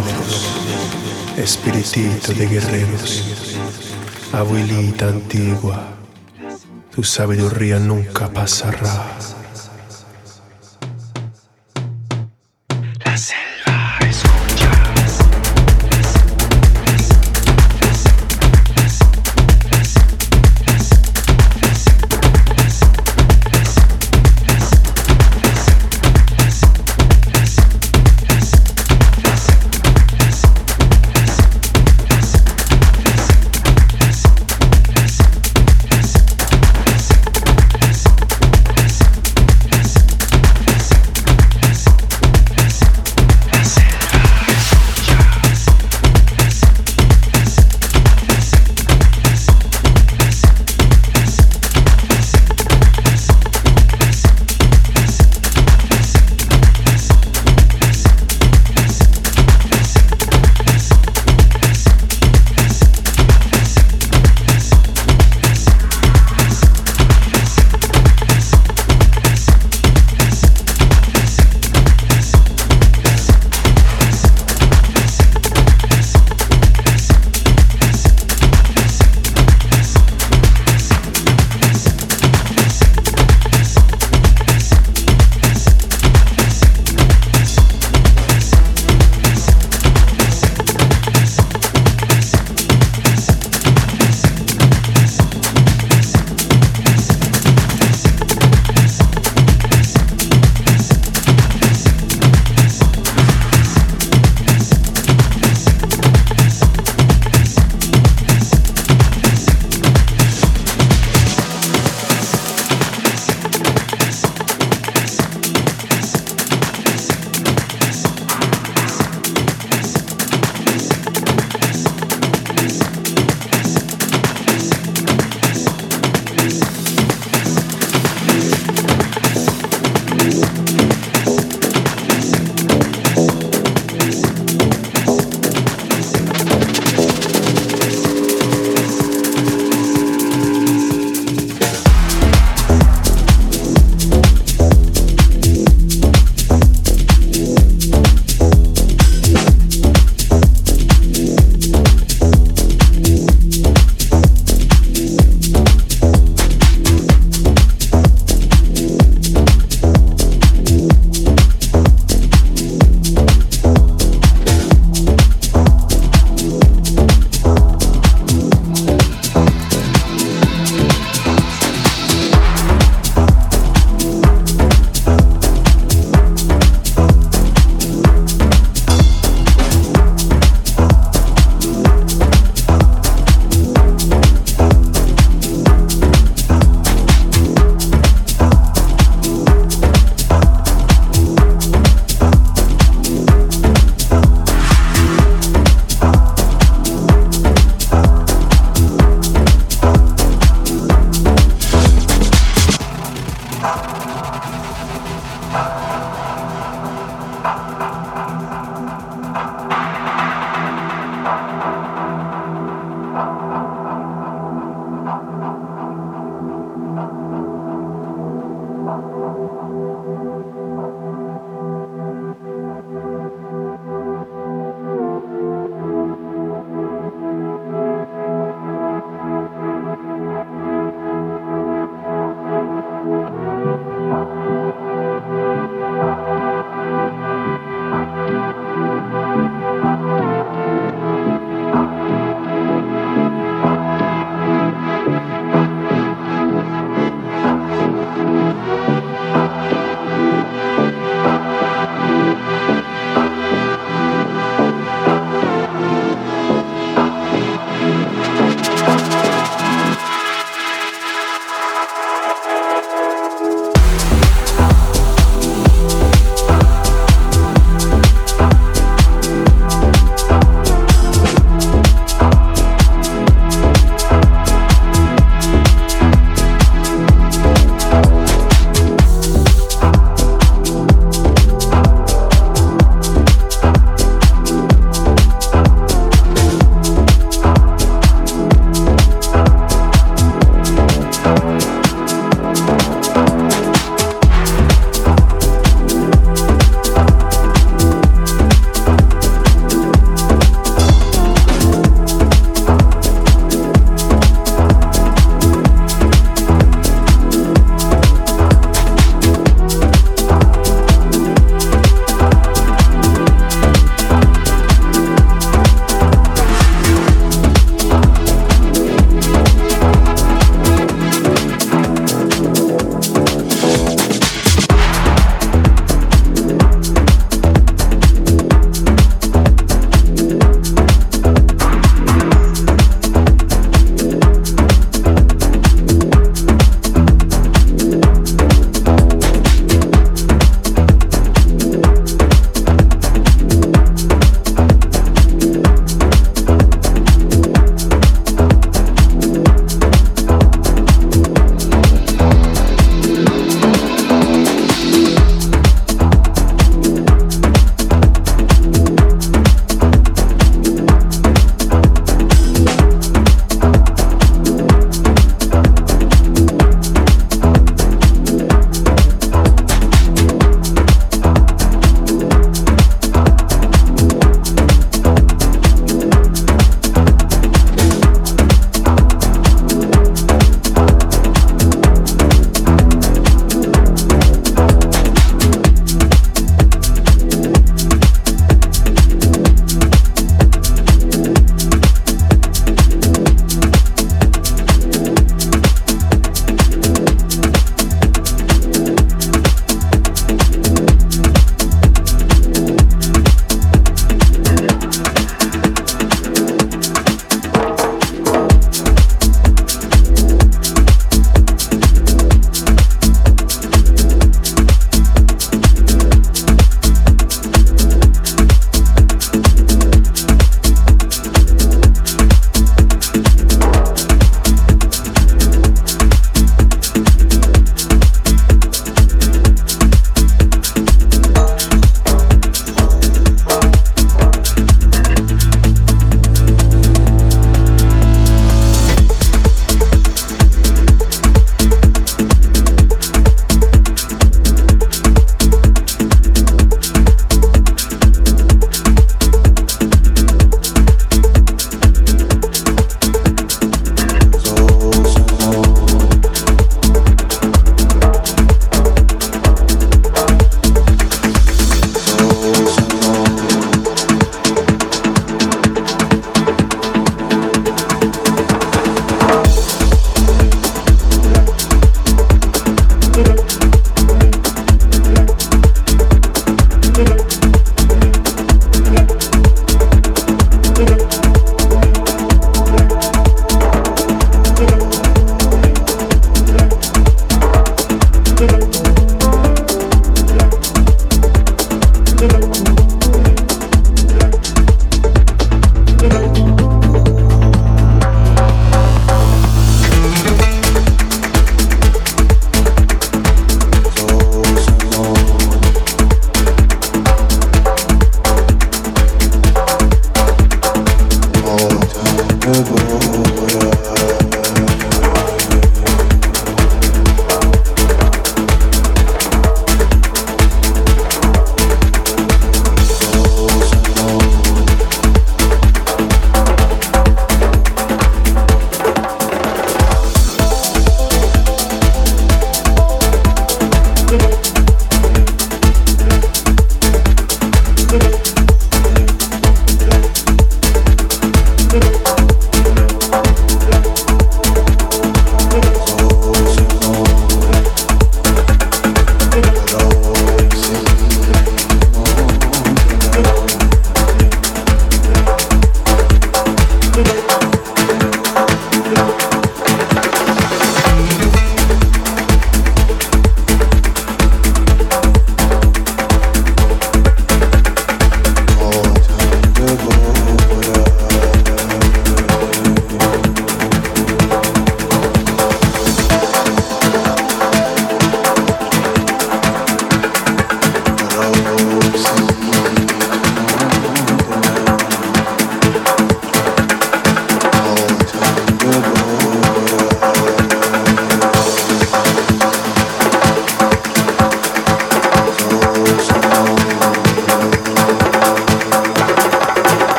locos, espiritito de guerreros, abuelita antigua, tu sabiduría nunca pasará.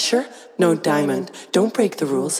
Pressure, no diamond. Don't break the rules,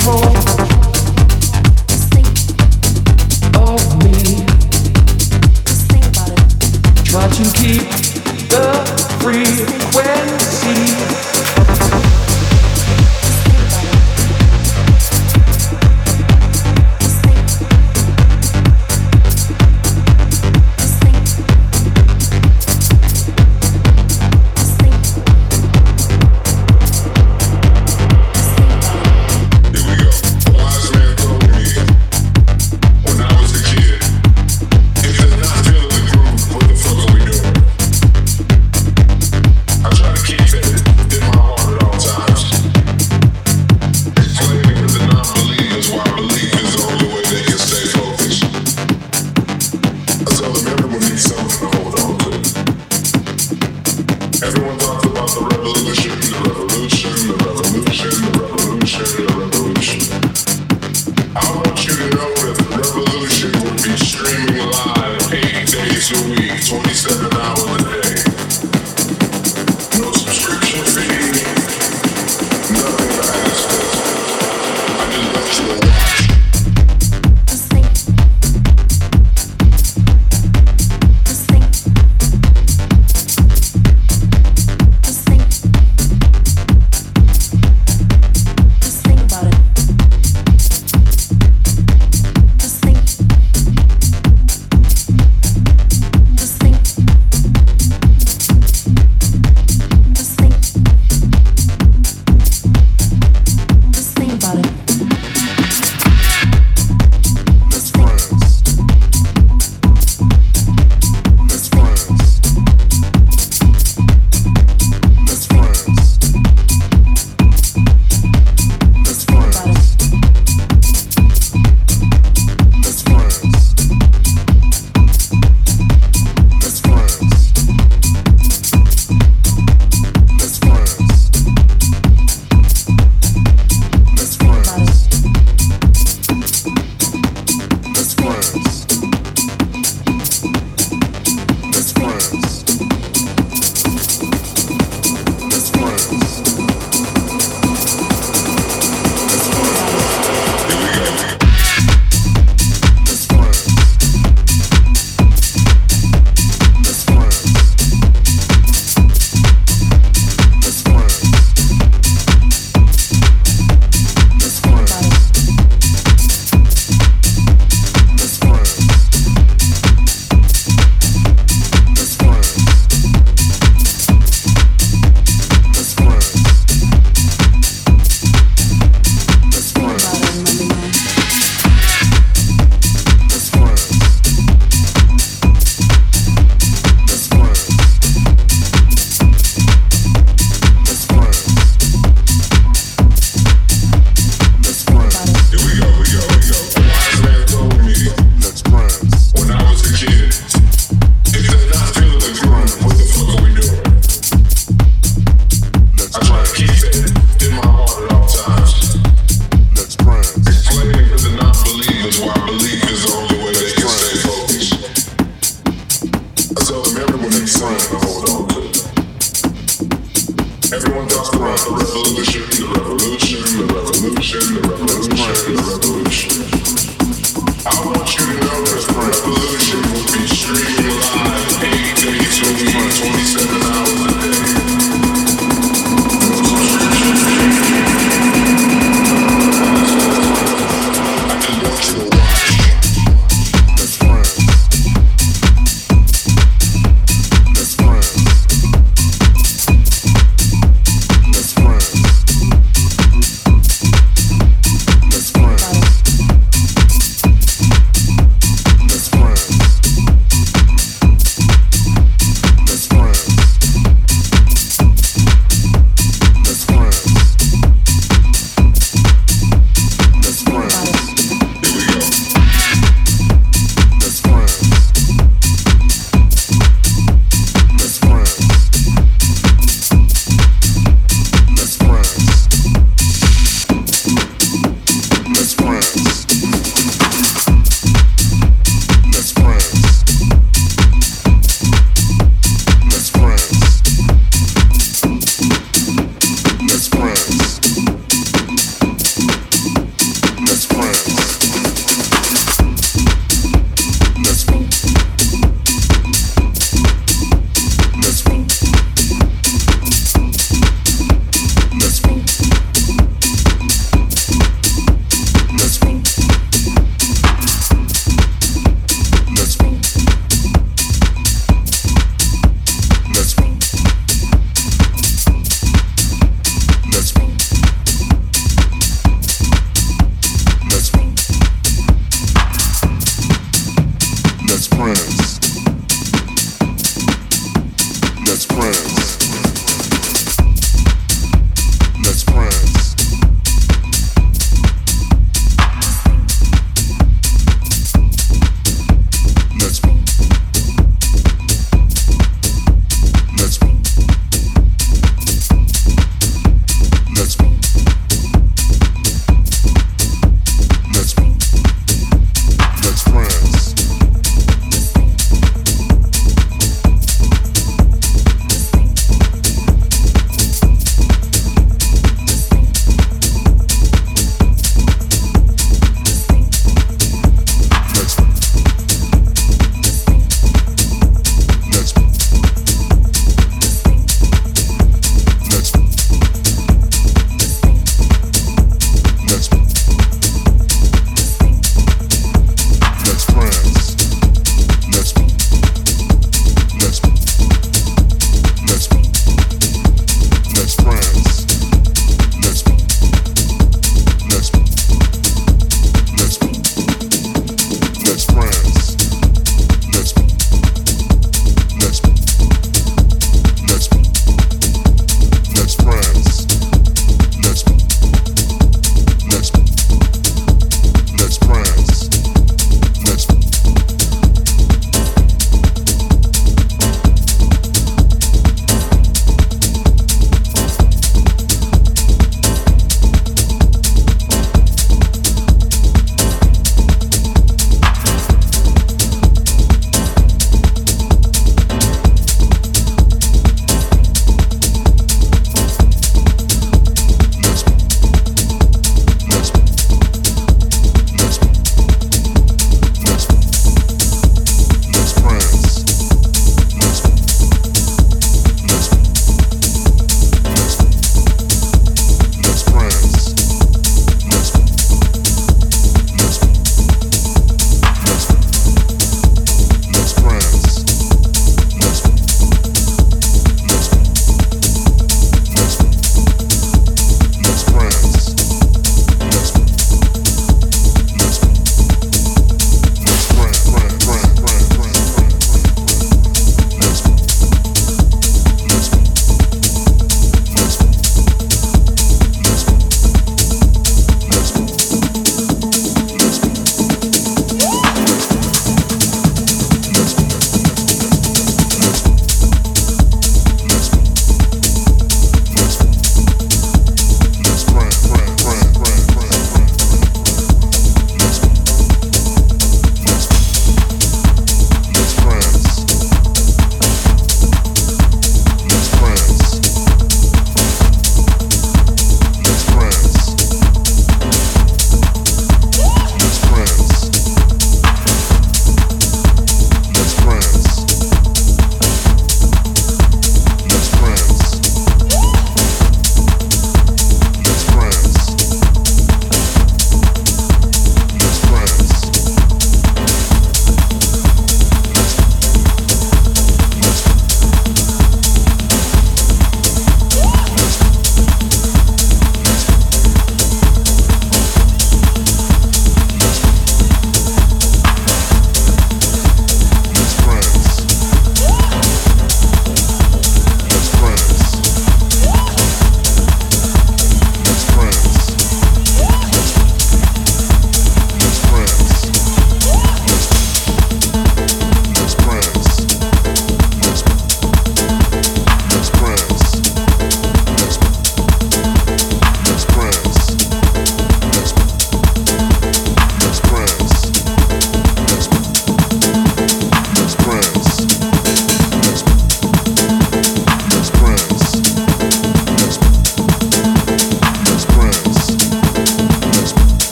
control.